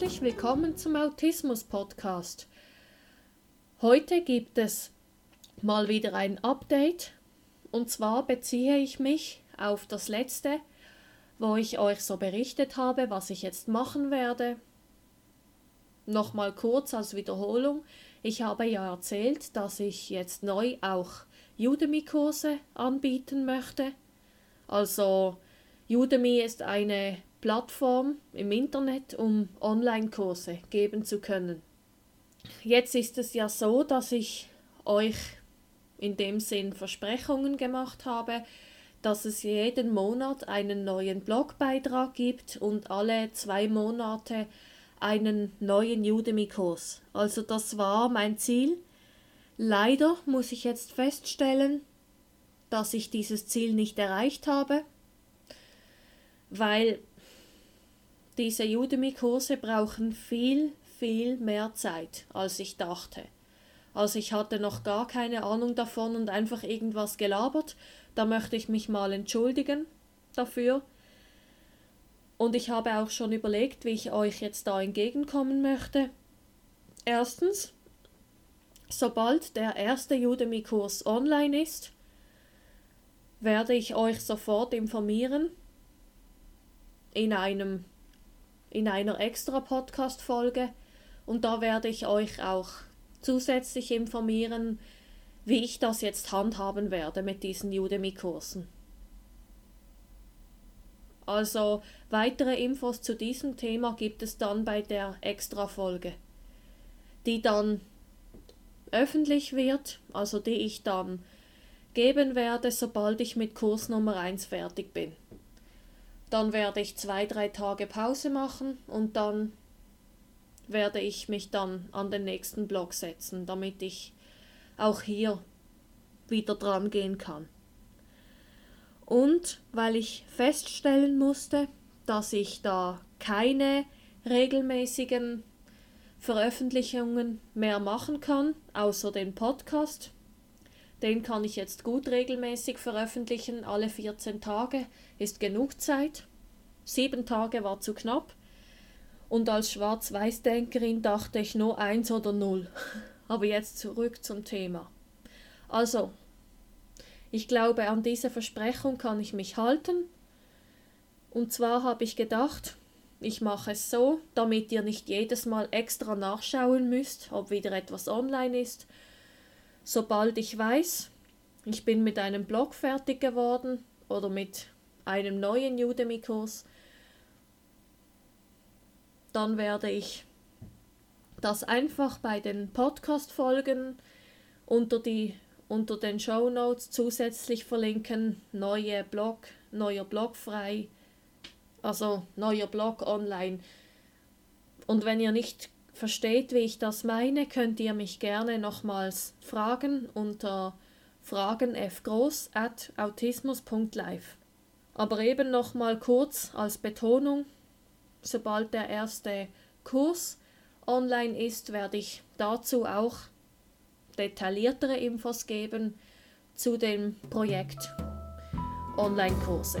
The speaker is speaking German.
herzlich willkommen zum Autismus Podcast. Heute gibt es mal wieder ein Update und zwar beziehe ich mich auf das letzte, wo ich euch so berichtet habe, was ich jetzt machen werde. Nochmal kurz als Wiederholung. Ich habe ja erzählt, dass ich jetzt neu auch Udemy-Kurse anbieten möchte. Also Udemy ist eine Plattform im Internet, um Online-Kurse geben zu können. Jetzt ist es ja so, dass ich euch in dem Sinn Versprechungen gemacht habe, dass es jeden Monat einen neuen Blogbeitrag gibt und alle zwei Monate einen neuen Udemy-Kurs. Also das war mein Ziel. Leider muss ich jetzt feststellen, dass ich dieses Ziel nicht erreicht habe, weil diese Udemy-Kurse brauchen viel, viel mehr Zeit, als ich dachte. Also ich hatte noch gar keine Ahnung davon und einfach irgendwas gelabert. Da möchte ich mich mal entschuldigen dafür. Und ich habe auch schon überlegt, wie ich euch jetzt da entgegenkommen möchte. Erstens, sobald der erste Udemy-Kurs online ist, werde ich euch sofort informieren in einem in einer extra Podcast-Folge und da werde ich euch auch zusätzlich informieren, wie ich das jetzt handhaben werde mit diesen Udemy-Kursen. Also weitere Infos zu diesem Thema gibt es dann bei der Extra-Folge, die dann öffentlich wird, also die ich dann geben werde, sobald ich mit Kurs Nummer 1 fertig bin. Dann werde ich zwei, drei Tage Pause machen und dann werde ich mich dann an den nächsten Blog setzen, damit ich auch hier wieder dran gehen kann. Und weil ich feststellen musste, dass ich da keine regelmäßigen Veröffentlichungen mehr machen kann, außer den Podcast, den kann ich jetzt gut regelmäßig veröffentlichen, alle 14 Tage ist genug Zeit. Sieben Tage war zu knapp. Und als Schwarz-Weiß-Denkerin dachte ich nur eins oder null. Aber jetzt zurück zum Thema. Also, ich glaube, an diese Versprechung kann ich mich halten. Und zwar habe ich gedacht, ich mache es so, damit ihr nicht jedes Mal extra nachschauen müsst, ob wieder etwas online ist, sobald ich weiß, ich bin mit einem Blog fertig geworden oder mit einem neuen Udemy-Kurs, dann werde ich das einfach bei den Podcast-Folgen unter, unter den Show Notes zusätzlich verlinken. Neue Blog, neuer Blog frei, also neuer Blog online. Und wenn ihr nicht versteht, wie ich das meine, könnt ihr mich gerne nochmals fragen unter fragenfgroß at autismus.live. Aber eben nochmal kurz als Betonung, sobald der erste Kurs online ist, werde ich dazu auch detailliertere Infos geben zu dem Projekt Online-Kurse.